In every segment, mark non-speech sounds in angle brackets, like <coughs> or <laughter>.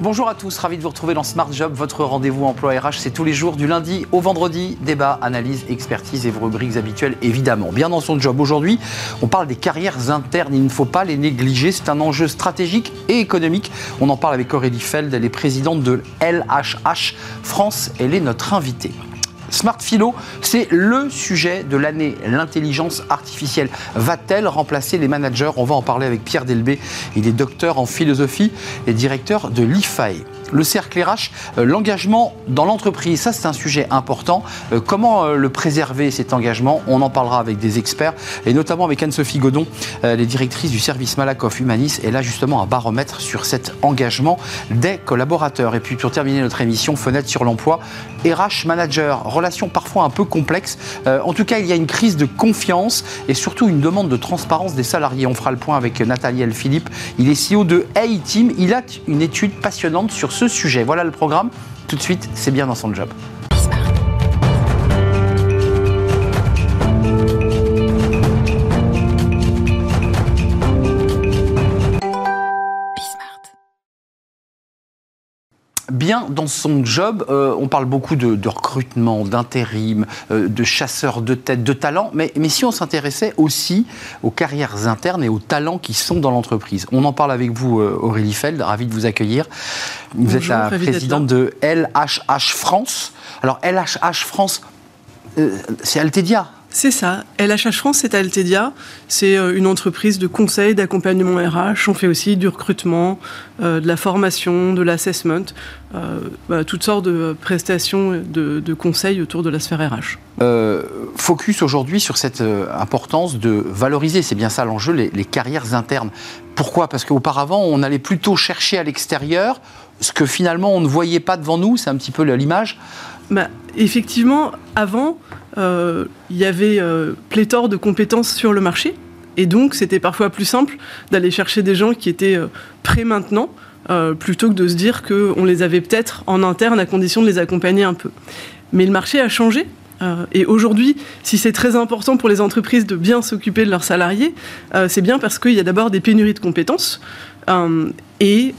Bonjour à tous, ravi de vous retrouver dans Smart Job, votre rendez-vous emploi RH. C'est tous les jours du lundi au vendredi. Débat, analyse, expertise et vos rubriques habituelles évidemment. Bien dans son job aujourd'hui, on parle des carrières internes. Il ne faut pas les négliger. C'est un enjeu stratégique et économique. On en parle avec Aurélie Feld. Elle est présidente de LHH France. Elle est notre invitée. Smart Philo, c'est le sujet de l'année. L'intelligence artificielle va-t-elle remplacer les managers? On va en parler avec Pierre Delbé. Il est docteur en philosophie et directeur de l'IFAE le cercle RH, euh, l'engagement dans l'entreprise, ça c'est un sujet important. Euh, comment euh, le préserver cet engagement? On en parlera avec des experts et notamment avec Anne-Sophie Godon, les directrices du service Malakoff Humanis. Et là justement un baromètre sur cet engagement des collaborateurs. Et puis pour terminer notre émission, fenêtre sur l'emploi, RH manager, relation parfois un peu complexe. en tout cas, il y a une crise de confiance et surtout une demande de transparence des salariés. On fera le point avec Nathalie Philippe. Il est CEO de A-Team. Il a une étude passionnante sur ce sujet. Voilà le programme. Tout de suite, c'est bien dans son job. Bien dans son job. Euh, on parle beaucoup de, recrutement, d'intérim, euh, de chasseurs de tête, de talents, mais, mais si on s'intéressait aussi aux carrières internes et aux talents qui sont dans l'entreprise. On en parle avec vous, euh, Aurélie Feld, ravi de vous accueillir. Vous êtes la présidente de LHH France. Alors LHH France, c'est Altedia c'est ça. LHH France, c'est Altedia. C'est euh, une entreprise de conseil, d'accompagnement RH. On fait aussi du recrutement, euh, de la formation, de l'assessment, euh, toutes sortes de prestations de, de conseils autour de la sphère RH. focus aujourd'hui sur cette importance de valoriser, c'est bien ça l'enjeu, les, les carrières internes. Pourquoi? Parce qu'auparavant, on allait plutôt chercher à l'extérieur ce que finalement on ne voyait pas devant nous, c'est un petit peu l'image. Bah, effectivement, avant, euh, il y avait euh, pléthore de compétences sur le marché. Et donc, c'était parfois plus simple d'aller chercher des gens qui étaient euh, prêts maintenant, plutôt que de se dire qu'on les avait peut-être en interne à condition de les accompagner un peu. Mais le marché a changé. et aujourd'hui, si c'est très important pour les entreprises de bien s'occuper de leurs salariés, c'est bien parce qu'il y a d'abord des pénuries de compétences. et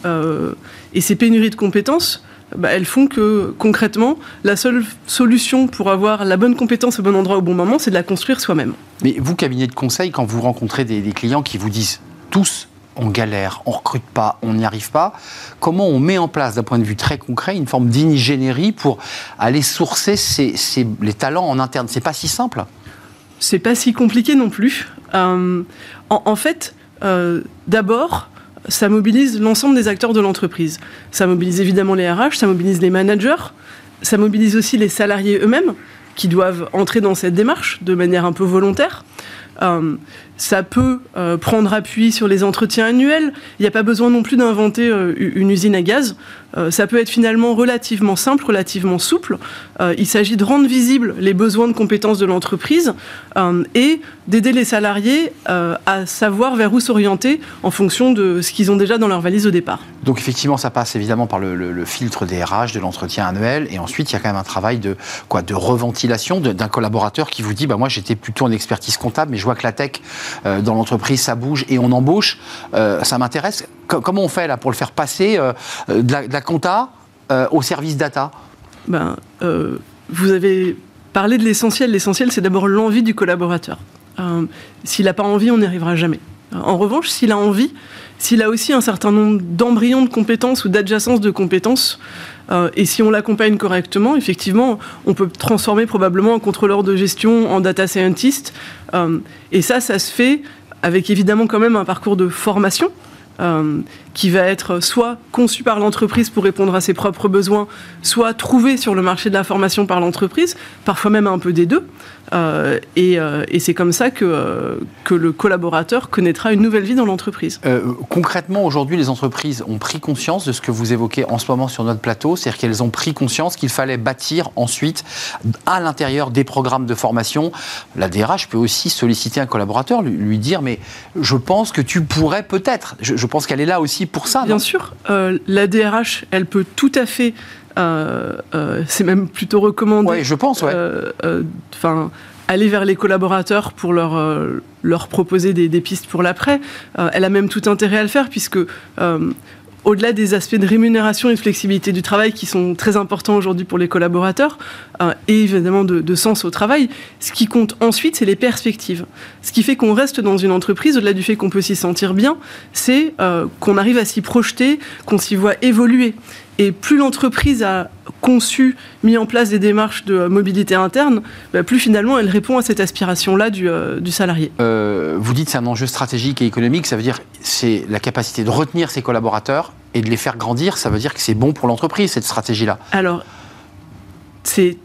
ces pénuries de compétences, bah, elles font que concrètement, la seule solution pour avoir la bonne compétence au bon endroit au bon moment, c'est de la construire soi-même. Mais vous, cabinet de conseil, quand vous rencontrez des, clients qui vous disent tous on galère, on recrute pas, on n'y arrive pas. Comment on met en place, d'un point de vue très concret, une forme d'ingénierie pour aller sourcer les talents en interne? C'est pas si simple? C'est pas si compliqué non plus. Euh, en, fait, euh, d'abord, ça mobilise l'ensemble des acteurs de l'entreprise. Ça mobilise évidemment les RH, ça mobilise les managers, ça mobilise aussi les salariés eux-mêmes qui doivent entrer dans cette démarche de manière un peu volontaire. Euh, ça peut euh, prendre appui sur les entretiens annuels. Il n'y a pas besoin non plus d'inventer euh, une usine à gaz. ça peut être finalement relativement simple, relativement souple. il s'agit de rendre visibles les besoins de compétences de l'entreprise et d'aider les salariés à savoir vers où s'orienter en fonction de ce qu'ils ont déjà dans leur valise au départ. Donc effectivement, ça passe évidemment par le, filtre des RH, de l'entretien annuel, et ensuite il y a quand même un travail de quoi, de reventilation d'un collaborateur qui vous dit, bah moi j'étais plutôt en expertise comptable, mais je vois que la tech euh, dans l'entreprise, ça bouge et on embauche. Euh, ça m'intéresse. comment on fait là pour le faire passer euh, de la, compta au service data? Ben, Vous avez parlé de l'essentiel. L'essentiel, c'est d'abord l'envie du collaborateur. s'il n'a pas envie, on n'y arrivera jamais. En revanche, s'il a envie, s'il a aussi un certain nombre d'embryons de compétences ou d'adjacences de compétences, euh, et si on l'accompagne correctement, effectivement, on peut transformer probablement un contrôleur de gestion en data scientist. Euh, et ça, ça se fait avec évidemment quand même un parcours de formation. Euh, qui va être soit conçu par l'entreprise pour répondre à ses propres besoins, soit trouvé sur le marché de la formation par l'entreprise, parfois même un peu des deux. Euh, euh, et, c'est comme ça que, que le collaborateur connaîtra une nouvelle vie dans l'entreprise. concrètement, aujourd'hui, les entreprises ont pris conscience de ce que vous évoquez en ce moment sur notre plateau, c'est-à-dire qu'elles ont pris conscience qu'il fallait bâtir ensuite à l'intérieur des programmes de formation. La DRH peut aussi solliciter un collaborateur, lui, dire mais je pense que tu pourrais peut-être. je pense qu'elle est là aussi pour ça. Bien sûr, euh, la DRH, elle peut tout à fait, euh, euh, c'est même plutôt recommandé. Oui, je pense, ouais. Enfin aller vers les collaborateurs pour leur, leur proposer des, pistes pour l'après. elle a même tout intérêt à le faire puisque au-delà des aspects de rémunération et de flexibilité du travail qui sont très importants aujourd'hui pour les collaborateurs, euh, et évidemment de, sens au travail, ce qui compte ensuite, c'est les perspectives. Ce qui fait qu'on reste dans une entreprise, au-delà du fait qu'on peut s'y sentir bien, c'est euh, qu'on arrive à s'y projeter, qu'on s'y voit évoluer. Et plus l'entreprise a conçu, mis en place des démarches de mobilité interne, bah, plus finalement elle répond à cette aspiration-là du, euh, salarié. Euh, vous dites c'est un enjeu stratégique et économique, ça veut dire c'est la capacité de retenir ses collaborateurs et de les faire grandir, ça veut dire que c'est bon pour l'entreprise cette stratégie-là. Alors, c'est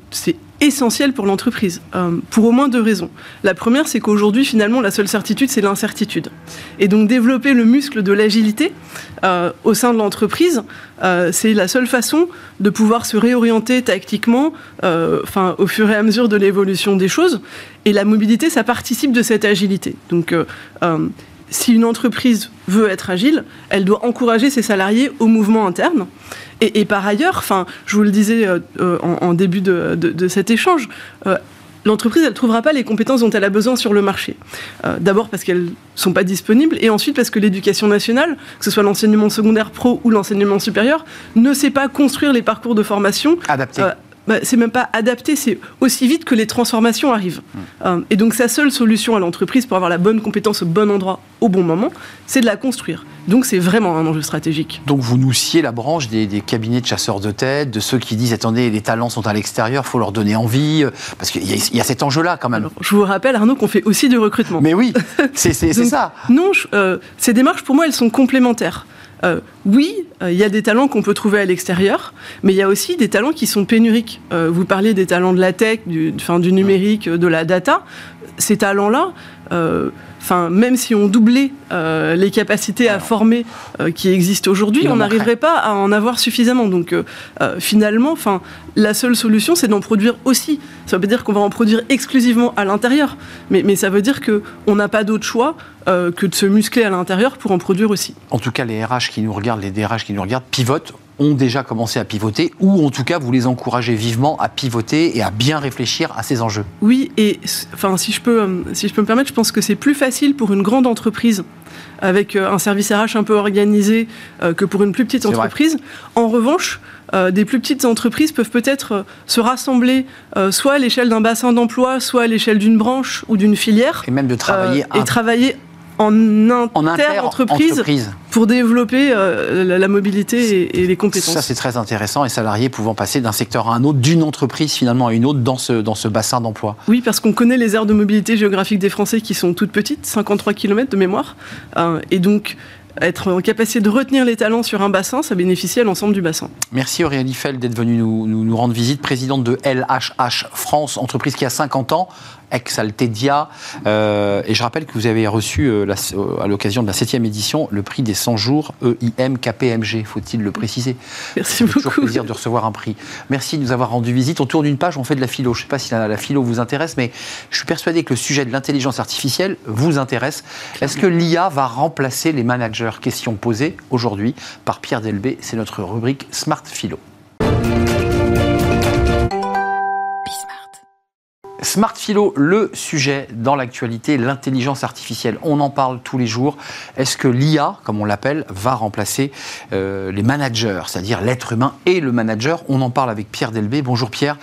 essentiel pour l'entreprise, euh, pour au moins deux raisons. La première, c'est qu'aujourd'hui, finalement, la seule certitude, c'est l'incertitude. Et donc, développer le muscle de l'agilité euh, au sein de l'entreprise, euh, c'est la seule façon de pouvoir se réorienter tactiquement enfin, au fur et à mesure de l'évolution des choses. Et la mobilité, ça participe de cette agilité. Donc, si une entreprise veut être agile, elle doit encourager ses salariés au mouvement interne. Et, par ailleurs, enfin, je vous le disais euh, euh, en, début de, cet échange, euh, l'entreprise, elle ne trouvera pas les compétences dont elle a besoin sur le marché. D'abord parce qu'elles ne sont pas disponibles, et ensuite parce que l'éducation nationale, que ce soit l'enseignement secondaire pro ou l'enseignement supérieur, ne sait pas construire les parcours de formation adaptés bah, c'est même pas adapté, c'est aussi vite que les transformations arrivent. Mmh. Euh, et donc sa seule solution à l'entreprise pour avoir la bonne compétence au bon endroit au bon moment, c'est de la construire. Donc c'est vraiment un enjeu stratégique. Donc vous nous sciez la branche des, cabinets de chasseurs de tête, de ceux qui disent attendez, les talents sont à l'extérieur, faut leur donner envie, euh, parce qu'il y, a cet enjeu-là quand même. je vous rappelle Arnaud qu'on fait aussi du recrutement. Mais oui, <laughs> c'est ça. Non, euh, ces démarches pour moi elles sont complémentaires. Euh, oui, euh, il y a des talents qu'on peut trouver à l'extérieur, mais il y a aussi des talents qui sont pénuriques. Euh, vous parliez des talents de la tech, du, du numérique, de la data. Ces talents-là, enfin, même si on doublait euh, les capacités à former euh, qui existent aujourd'hui, on n'arriverait pas à en avoir suffisamment. Donc, euh, finalement, enfin, la seule solution, c'est d'en produire aussi. Ça veut pas dire qu'on va en produire exclusivement à l'intérieur, mais, mais, ça veut dire qu'on n'a pas d'autre choix que de se muscler à l'intérieur pour en produire aussi. En tout cas, les RH qui nous regardent, les DRH qui nous regardent, pivotent ont déjà commencé à pivoter, ou en tout cas vous les encouragez vivement à pivoter et à bien réfléchir à ces enjeux. Oui, et enfin si je peux, euh, si je peux me permettre, je pense que c'est plus facile pour une grande entreprise avec euh, un service RH un peu organisé euh, que pour une plus petite entreprise. En revanche, des plus petites entreprises peuvent peut-être se rassembler soit à l'échelle d'un bassin d'emploi, soit à l'échelle d'une branche ou d'une filière. Et même de travailler. et travailler en, inter-entreprise pour développer euh, la, mobilité et, les compétences. Ça, c'est très intéressant. Et salariés pouvant passer d'un secteur à un autre, d'une entreprise finalement à une autre dans ce, dans ce bassin d'emploi. Oui, parce qu'on connaît les aires de mobilité géographique des Français qui sont toutes petites, 53 km de mémoire. Euh, et donc, être en capacité de retenir les talents sur un bassin, ça bénéficie à l'ensemble du bassin. Merci Aurélie Fell d'être venue nous, nous, nous, rendre visite, présidente de LHH France, entreprise qui a 50 ans, ex-Altedia. Euh, et je rappelle que vous avez reçu, euh, euh, à l'occasion de la 7e édition, le prix des 100 jours EIM KPMG, faut-il le préciser Merci beaucoup. toujours plaisir de recevoir un prix. Merci de nous avoir rendu visite. Autour d'une page, on fait de la philo. Je ne sais pas si la, la, philo vous intéresse, mais je suis persuadé que le sujet de l'intelligence artificielle vous intéresse. Est-ce que l'IA va remplacer les managers? Question posée aujourd'hui par Pierre Delbé. C'est notre rubrique Smart Philo. Smart Philo, le sujet dans l'actualité, l'intelligence artificielle. On en parle tous les jours. Est-ce que l'IA, comme on l'appelle, va remplacer euh, les managers, c'est-à-dire l'être humain et le manager? On en parle avec Pierre Delbé. Bonjour Pierre.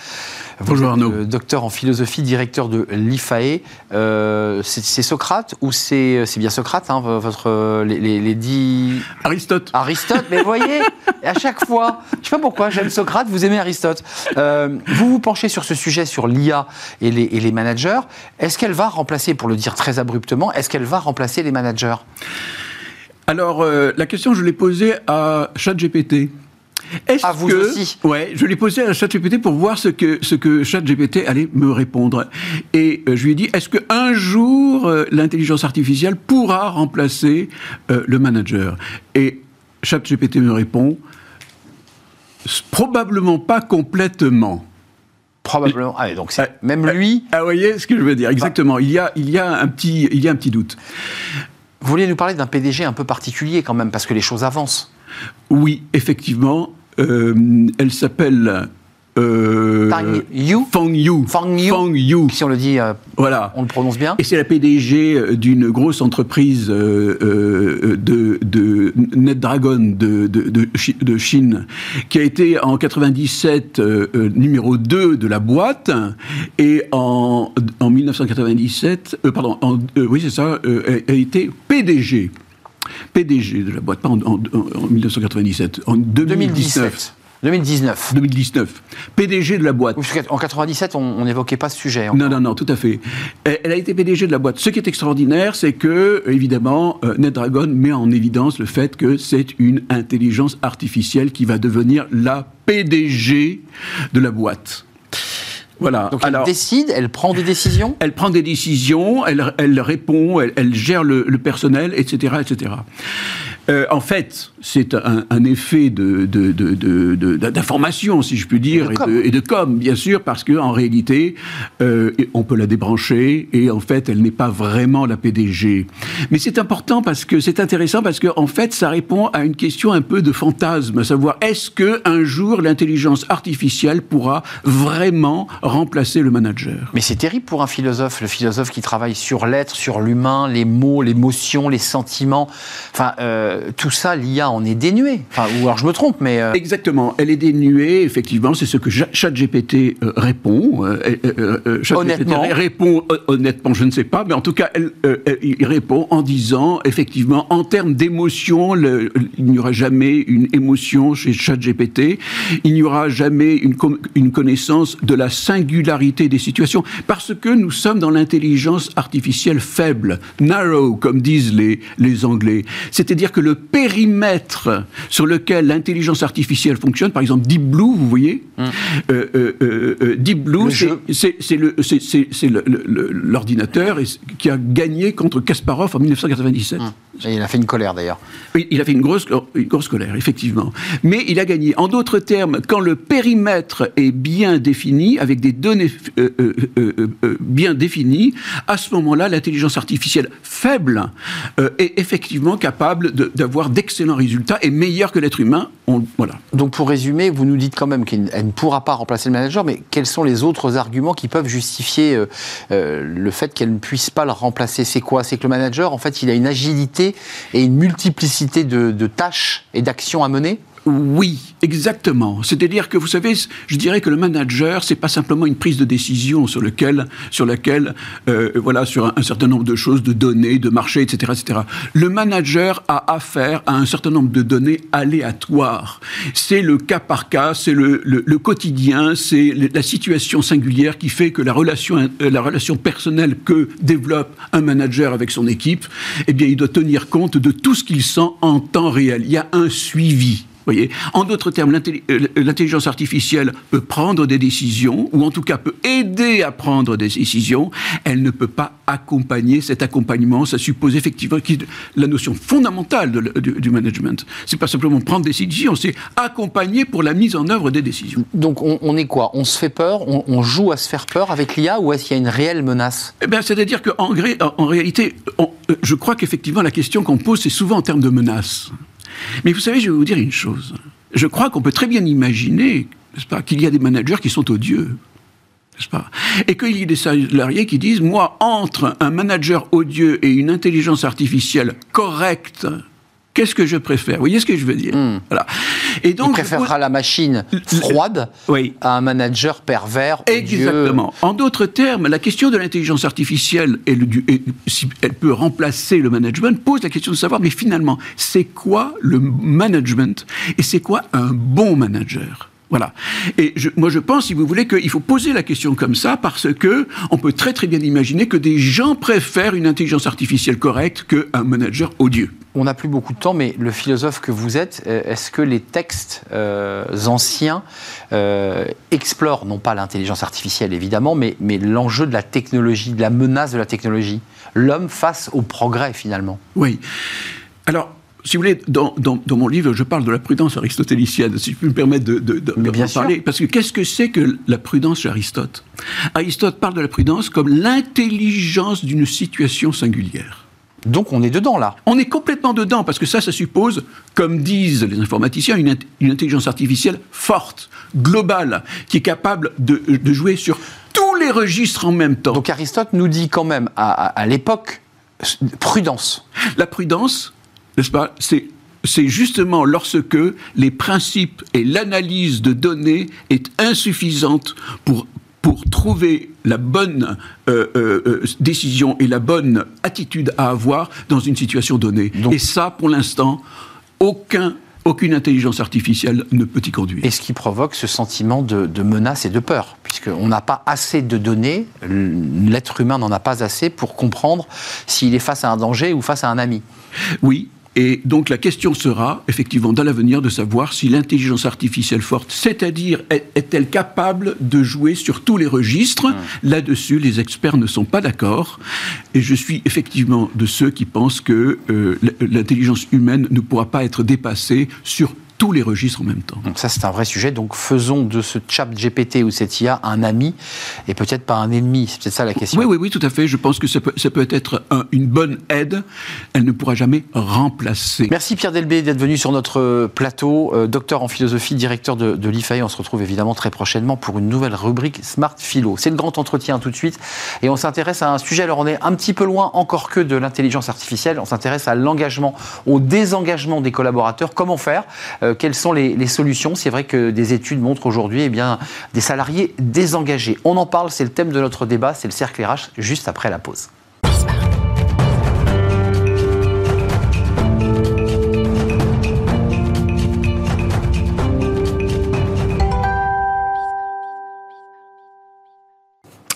Bonjour Arnaud. Euh, docteur en philosophie, directeur de l'IFAE. Euh, c'est Socrate ou c'est bien Socrate, hein, votre, les, les, dix... Aristote. Aristote, mais voyez, à chaque fois, je ne sais pas pourquoi, j'aime Socrate, vous aimez Aristote. Euh, vous vous penchez sur ce sujet, sur l'IA et les, et les managers. Est-ce qu'elle va remplacer, pour le dire très abruptement, est-ce qu'elle va remplacer les managers? Alors, la question, je l'ai posée à ChatGPT. Est-ce à vous que, aussi Ouais, je l'ai posé à ChatGPT pour voir ce que, ce que ChatGPT allait me répondre. Et euh, je lui ai dit, est-ce qu'un jour, euh, l'intelligence artificielle pourra remplacer euh, le manager? Et ChatGPT me répond, probablement pas complètement. Probablement. Ah, donc c'est même lui. Ah, vous voyez ce que je veux dire Exactement. Il y a, il y a un petit, il y a un petit doute. Vous vouliez nous parler d'un PDG un peu particulier quand même, parce que les choses avancent. Oui, effectivement. Euh, elle s'appelle euh, Yu Fang Yu. Fang Yu. Fang Yu. Si on le dit, euh, Voilà. on le prononce bien. Et c'est la PDG d'une grosse entreprise euh, euh, de, de NetDragon de, de, de, Chi- de Chine, qui a été en 97 euh, euh, numéro 2 de la boîte, et en, en 1997, euh, pardon, en- euh, oui c'est ça, euh, a été PDG. PDG de la boîte, pas en, en- en 1997, en 2019. 2017. 2019. 2019. PDG de la boîte. Qu'en 97, on n'évoquait pas ce sujet. Non, non, non, tout à fait. Elle elle a été PDG de la boîte. Ce qui est extraordinaire, c'est que, évidemment, euh, NetDragon met en évidence le fait que c'est une intelligence artificielle qui va devenir la PDG de la boîte. Voilà. Donc elle décide, elle prend des décisions. Elle prend des décisions, elle, elle répond, elle, elle gère le, le personnel, etc. etc. Euh, en fait, c'est un, un effet de, de- de- de- de- d'information, si je puis dire, Et de et com. de, et de com, bien sûr, parce qu'en réalité, euh, on peut la débrancher et en fait, elle n'est pas vraiment la PDG. Mais c'est important parce que c'est intéressant parce que en fait, ça répond à une question un peu de fantasme, à savoir est-ce que un jour l'intelligence artificielle pourra vraiment remplacer le manager? Mais c'est terrible pour un philosophe, le philosophe qui travaille sur l'être, sur l'humain, les mots, l'émotion, les sentiments. Enfin, euh, tout ça, l'IA en est dénué. Enfin, ou alors je me trompe, mais. euh, Exactement, elle est dénuée, effectivement, c'est ce que ChatGPT euh, répond. euh, euh, euh, ChatGPT Honnêtement répond euh, honnêtement, je ne sais pas, mais en tout cas, elle, euh, euh, il répond en disant, effectivement, en termes d'émotion, il n'y aura jamais une émotion chez ChatGPT, il n'y aura jamais une connaissance de la singularité des situations, parce que nous sommes dans l'intelligence artificielle faible, narrow, comme disent les, les Anglais. C'est-à-dire que le périmètre sur lequel l'intelligence artificielle fonctionne, par exemple Deep Blue, vous voyez, euh, euh, euh, euh, Deep Blue, c'est- l'ordinateur qui a gagné contre Kasparov en 1997. Et il a fait une colère d'ailleurs. Oui, il a fait une grosse, une grosse colère, effectivement. Mais il a gagné. En d'autres termes, quand le périmètre est bien défini, avec des données euh, euh, euh, bien définies, à ce moment-là, l'intelligence artificielle faible est effectivement capable de- d'avoir d'excellents résultats et meilleure que l'être humain. On- voilà. Donc pour résumer, vous nous dites quand même qu'elle elle ne pourra pas remplacer le manager, mais quels sont les autres arguments qui peuvent justifier le fait qu'elle ne puisse pas le remplacer? C'est quoi? C'est que le manager, en fait, il a une agilité et une multiplicité de, tâches et d'actions à mener Oui, exactement. C'est-à-dire que vous savez, je dirais que le manager, c'est pas simplement une prise de décision sur lequel, sur laquelle, euh, voilà, sur un, certain nombre de choses, de données, de marchés, etc., etc. Le manager a affaire à un certain nombre de données aléatoires. C'est le cas par cas, c'est le, le- quotidien, c'est la situation singulière qui fait que la relation, euh, la relation personnelle que développe un manager avec son équipe, eh bien, il doit tenir compte de tout ce qu'il sent en temps réel. Il y a un suivi. Voyez en d'autres termes, euh, l'intelligence artificielle peut prendre des décisions, ou en tout cas peut aider à prendre des décisions. Elle ne peut pas accompagner. Cet accompagnement, ça suppose effectivement la notion fondamentale de du, du management. C'est pas simplement prendre des décisions, c'est accompagner pour la mise en œuvre des décisions. Donc on, on est quoi? On se fait peur? On, on joue à se faire peur avec l'IA ou est-ce qu'il y a une réelle menace? Eh c'est-à-dire qu'en gré- en, en réalité, on- euh, je crois qu'effectivement, la question qu'on pose, c'est souvent en termes de menaces. Mais vous savez, je vais vous dire une chose. Je crois qu'on peut très bien imaginer, n'est-ce pas, qu'il y a des managers qui sont odieux. N'est-ce pas Et qu'il y ait des salariés qui disent, moi, entre un manager odieux et une intelligence artificielle correcte, qu'est-ce que je préfère? Vous voyez ce que je veux dire? Voilà. Et Il donc, je préférera la machine froide Oui. à un manager pervers, odieux. Exactement. En d'autres termes, la question de l'intelligence artificielle et, le, du- et si elle peut remplacer le management pose la question de savoir, mais finalement, c'est quoi le management et c'est quoi un bon manager? Voilà. Et je- moi, je pense, si vous voulez, qu'il faut poser la question comme ça parce que on peut très très bien imaginer que des gens préfèrent une intelligence artificielle correcte qu'un manager odieux. On n'a plus beaucoup de temps, mais le philosophe que vous êtes, euh, est-ce que les textes euh, anciens euh, explorent, non pas l'intelligence artificielle évidemment, mais, mais l'enjeu de la technologie, de la menace de la technologie L'homme face au progrès finalement? Oui. Alors, si vous voulez, dans, dans- dans mon livre, je parle de la prudence aristotélicienne, si je peux me permettre de, de, de- Mais bien d'en sûr. parler. Parce que qu'est-ce que c'est que la prudence chez Aristote? Aristote parle de la prudence comme l'intelligence d'une situation singulière. Donc on est dedans là. On est complètement dedans parce que ça, ça suppose, comme disent les informaticiens, une, intelligence artificielle forte, globale, qui est capable de, jouer sur tous les registres en même temps. Donc Aristote nous dit quand même à, l'époque prudence. La prudence, n'est-ce pas, c'est justement lorsque les principes et l'analyse de données est insuffisante pour pour trouver la bonne euh, euh, euh, décision et la bonne attitude à avoir dans une situation donnée. et ça, pour l'instant, aucun aucune intelligence artificielle ne peut y conduire. Et ce qui provoque ce sentiment de, de menace et de peur, puisqu'on n'a pas assez de données, l'être humain n'en a pas assez pour comprendre s'il est face à un danger ou face à un ami. Oui, et donc la question sera, effectivement, dans l'avenir, de savoir si l'intelligence artificielle forte, c'est-à-dire est-elle capable de jouer sur tous les registres Là-dessus, les experts ne sont pas d'accord. Et je suis effectivement de ceux qui pensent que euh, l'intelligence humaine ne pourra pas être dépassée sur tous les registres en même temps. Donc ça, c'est un vrai sujet. Donc faisons de ce chat GPT ou cette IA un ami et peut-être pas un ennemi. C'est peut-être ça la question. Oui, oui, oui, tout à fait. Je pense que ça peut, ça peut être une bonne aide. Elle ne pourra jamais remplacer. Merci Pierre Delbé d'être venu sur notre plateau. Euh, docteur en philosophie, directeur de, de l'IFAE. On se retrouve évidemment très prochainement pour une nouvelle rubrique Smart Philo. C'est le grand entretien tout de suite. Et on s'intéresse à un sujet. Alors on est un petit peu loin encore que de l'intelligence artificielle. On s'intéresse à l'engagement, au désengagement des collaborateurs. Comment faire? euh, euh, quelles sont les, solutions? C'est vrai que des études montrent aujourd'hui eh des salariés désengagés. On en parle, c'est le thème de notre débat, c'est le cercle RH, juste après la pause.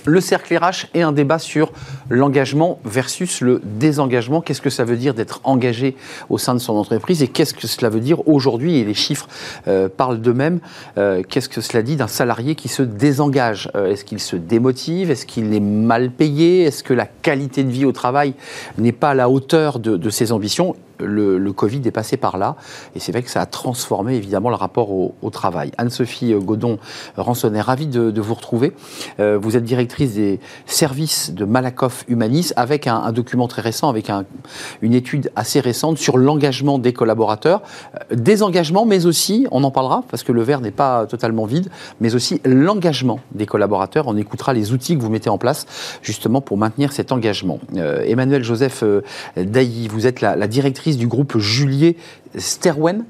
Le cercle RH est un débat sur l'engagement versus le désengagement. Qu'est-ce que ça veut dire d'être engagé au sein de son entreprise et qu'est-ce que cela veut dire aujourd'hui Et les chiffres euh, parlent d'eux-mêmes. Euh, qu'est-ce que cela dit d'un salarié qui se désengage? Euh, Est-ce qu'il se démotive? Est-ce qu'il est mal payé? Est-ce que la qualité de vie au travail n'est pas à la hauteur de ses ambitions? Le, Covid est passé par là. Et c'est vrai que ça a transformé évidemment le rapport au, travail. Anne-Sophie Godon Ransonnet, ravie de, vous retrouver. Euh, vous êtes directrice des services de Malakoff Humanis avec un, document très récent, avec une étude assez récente sur l'engagement des collaborateurs. Euh, des engagements, mais aussi, on en parlera parce que le verre n'est pas totalement vide, mais aussi l'engagement des collaborateurs. On écoutera les outils que vous mettez en place justement pour maintenir cet engagement. Euh, Emmanuel Joseph Dailly, vous êtes la directrice du groupe Juliet Sterwen.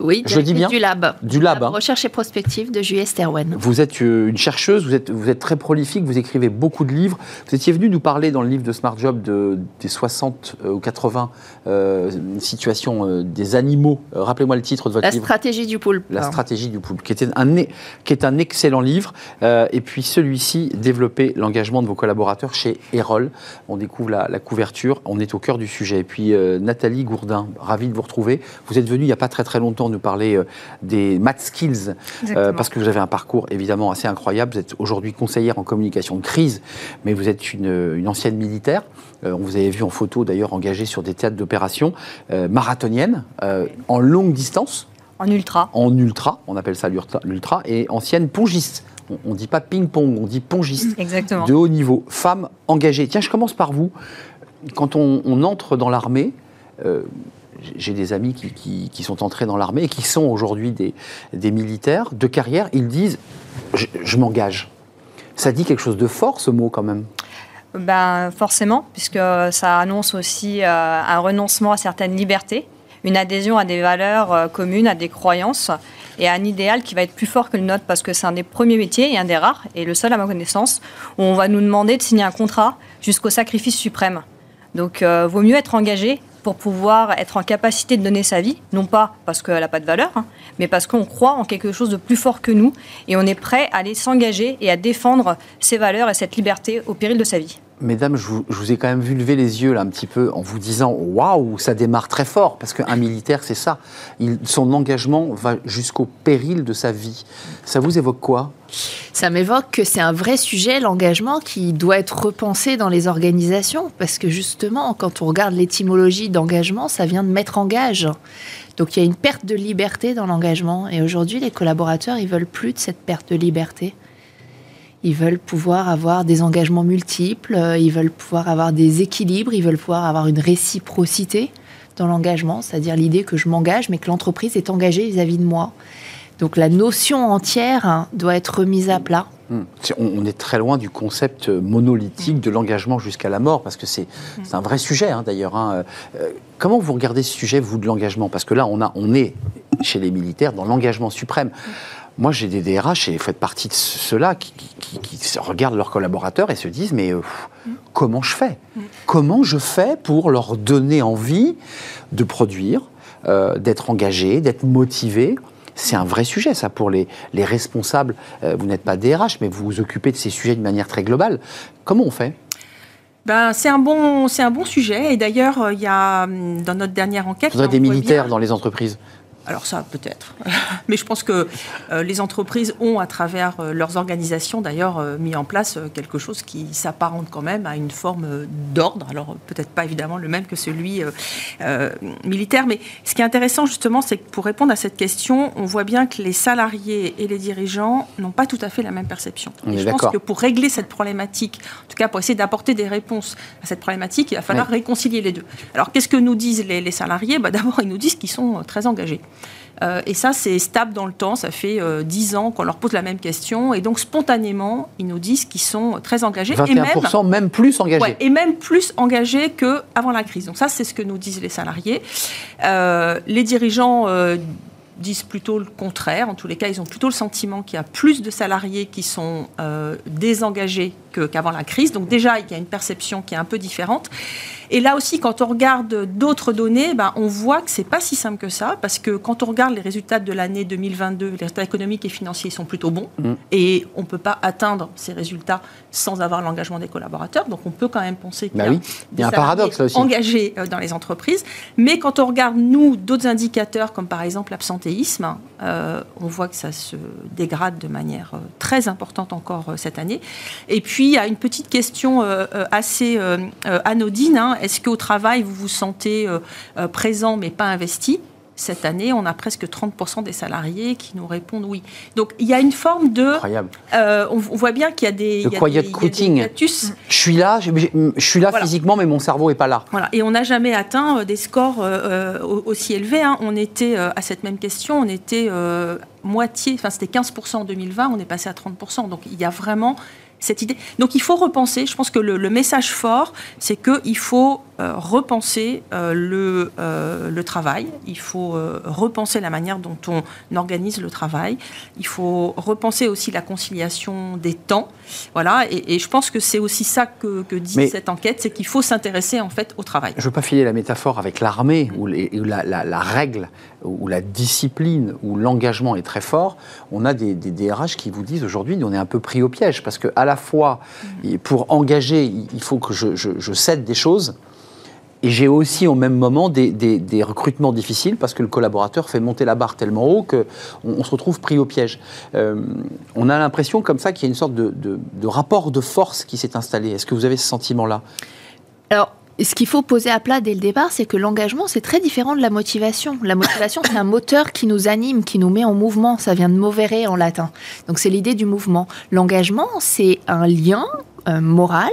Oui, je dis bien du lab. Du lab. Hein. Recherche et prospective de Juliet Sterwen. Vous êtes euh, une chercheuse, vous êtes, vous êtes très prolifique, vous écrivez beaucoup de livres. Vous étiez venu nous parler dans le livre de Smart Job de, des 60 euh, ou 80 euh, situations des animaux. Rappelez-moi le titre de votre livre. La stratégie du poulpe. La stratégie du poulpe, qui, était un, qui est un excellent livre. et puis celui-ci, développer l'engagement de vos collaborateurs chez Erol. On découvre la, la, couverture, on est au cœur du sujet. Et puis Nathalie Gourdin, ravie de vous retrouver. Vous êtes venue il n'y a pas très très longtemps nous parler euh, des math skills, euh, parce que vous avez un parcours évidemment assez incroyable. Vous êtes aujourd'hui conseillère en communication de crise, mais vous êtes une, ancienne militaire. Euh, on vous avait vu en photo d'ailleurs engagée sur des théâtres d'opération marathonienne, en longue distance. En ultra. En ultra, on appelle ça l'ultra, et ancienne pongiste. On ne dit pas ping-pong, on dit pongiste. Exactement. De haut niveau, femme engagée. Tiens, je commence par vous. Quand on, entre dans l'armée, j'ai des amis qui, sont entrés dans l'armée et qui sont aujourd'hui des, militaires de carrière, ils disent je, m'engage. Ça dit quelque chose de fort ce mot quand même ben, Forcément, puisque ça annonce aussi euh, un renoncement à certaines libertés, une adhésion à des valeurs euh, communes, à des croyances et à un idéal qui va être plus fort que le nôtre parce que c'est un des premiers métiers et un des rares et le seul à ma connaissance où on va nous demander de signer un contrat jusqu'au sacrifice suprême. Donc, euh, vaut mieux être engagé pour pouvoir être en capacité de donner sa vie, non pas parce qu'elle n'a pas de valeur, hein, mais parce qu'on croit en quelque chose de plus fort que nous et on est prêt à aller s'engager et à défendre ses valeurs et cette liberté au péril de sa vie. Mesdames, je vous, ai quand même vu lever les yeux là un petit peu en vous disant waouh, ça démarre très fort parce qu'un militaire c'est ça. son engagement va jusqu'au péril de sa vie. Ça vous évoque quoi? Ça m'évoque que c'est un vrai sujet, l'engagement, qui doit être repensé dans les organisations parce que justement, quand on regarde l'étymologie d'engagement, ça vient de mettre en gage. Donc il y a une perte de liberté dans l'engagement et aujourd'hui, les collaborateurs, ils veulent plus de cette perte de liberté. Ils veulent pouvoir avoir des engagements multiples, euh, ils veulent pouvoir avoir des équilibres, ils veulent pouvoir avoir une réciprocité dans l'engagement, c'est-à-dire l'idée que je m'engage, mais que l'entreprise est engagée vis-à-vis de moi. Donc la notion entière hein, doit être remise à plat. Hmm. On est très loin du concept monolithique de l'engagement jusqu'à la mort, parce que c'est un vrai sujet hein, d'ailleurs. Hein. Euh, comment vous regardez ce sujet, vous, de l'engagement? Parce que là, on, a, on est chez les militaires dans l'engagement suprême. Moi, j'ai des DRH, et vous faites partie de ceux-là, qui, regardent leurs collaborateurs et se disent, mais euh, comment je fais? Comment je fais pour leur donner envie de produire, euh, d'être engagé, d'être motivé c'est un vrai sujet, ça, pour les, responsables. Euh, vous n'êtes pas DRH, mais vous vous occupez de ces sujets de manière très globale. Comment on fait? Ben, c'est un bon, c'est un bon sujet. Et d'ailleurs, il y a hum, dans notre dernière enquête, il faudrait des militaires dans les entreprises. Alors ça, peut-être. <laughs> Mais je pense que euh, les entreprises ont, à travers euh, leurs organisations, d'ailleurs, euh, mis en place quelque chose qui s'apparente quand même à une forme d'ordre. Alors peut-être pas évidemment le même que celui militaire. Mais ce qui est intéressant, justement, c'est que pour répondre à cette question, on voit bien que les salariés et les dirigeants n'ont pas tout à fait la même perception. et je pense que pour régler cette problématique, en tout cas pour essayer d'apporter des réponses à cette problématique, il va falloir réconcilier les deux. Alors qu'est-ce que nous disent les, les salariés? Bah, D'abord, ils nous disent qu'ils sont très engagés. Euh, et ça, c'est stable dans le temps. Ça fait euh, dix ans qu'on leur pose la même question. Et donc, spontanément, ils nous disent qu'ils sont très engagés. 21%, et même, même plus engagés. et même plus engagés qu'avant la crise. Donc ça, c'est ce que nous disent les salariés. Euh, les dirigeants disent plutôt le contraire. En tous les cas, ils ont plutôt le sentiment qu'il y a plus de salariés qui sont désengagés qu'avant la crise. Donc déjà, il y a une perception qui est un peu différente. Et là aussi, quand on regarde d'autres données, ben, on voit que c'est pas si simple que ça, parce que quand on regarde les résultats de l'année 2022, les résultats économiques et financiers sont plutôt bons, mm. et on ne peut pas atteindre ces résultats sans avoir l'engagement des collaborateurs. Donc on peut quand même penser qu'il y a, bah des un paradoxe, engagés euh, dans les entreprises. Mais quand on regarde, nous, d'autres indicateurs, comme par exemple l'absentéisme, euh, on voit que ça se dégrade de manière euh, très importante encore cette année. Et puis, il y a une petite question assez anodine. Hein, est-ce qu'au travail, vous vous sentez euh, euh, présent mais pas investi cette année, on a presque 30% des salariés qui nous répondent oui. Donc il y a une forme de... Incroyable. Euh, on, voit bien qu'il y a des... Le quiet quitting. Je suis là, je, suis là physiquement, mais mon cerveau n'est pas là. Voilà. Et on n'a jamais atteint des scores aussi élevés. Hein. On était à cette même question, on était moitié, enfin c'était 15% en 2020, on est passé à 30%. Donc il y a vraiment cette idée. Donc il faut repenser, je pense que le, message fort, c'est qu'il faut euh, repenser euh, le, euh, le, travail, il faut repenser la manière dont on organise le travail, il faut repenser aussi la conciliation des temps. Voilà, et, je pense que c'est aussi ça que, dit cette enquête, c'est qu'il faut s'intéresser en fait au travail. Je ne veux pas filer la métaphore avec l'armée, où, la, règle, où la discipline, où l'engagement est très fort. On a des, DRH qui vous disent aujourd'hui, on est un peu pris au piège, parce qu'à la fois, pour engager, il faut que je cède des choses, et j'ai aussi au même moment des, recrutements difficiles parce que le collaborateur fait monter la barre tellement haut qu'on on se retrouve pris au piège. Euh, on a l'impression comme ça qu'il y a une sorte de, rapport de force qui s'est installé. Est-ce que vous avez ce sentiment-là? Alors, ce qu'il faut poser à plat dès le départ, c'est que l'engagement, c'est très différent de la motivation. La motivation, c'est un moteur qui nous anime, qui nous met en mouvement. Ça vient de movere en latin. Donc c'est l'idée du mouvement. L'engagement, c'est un lien euh, moral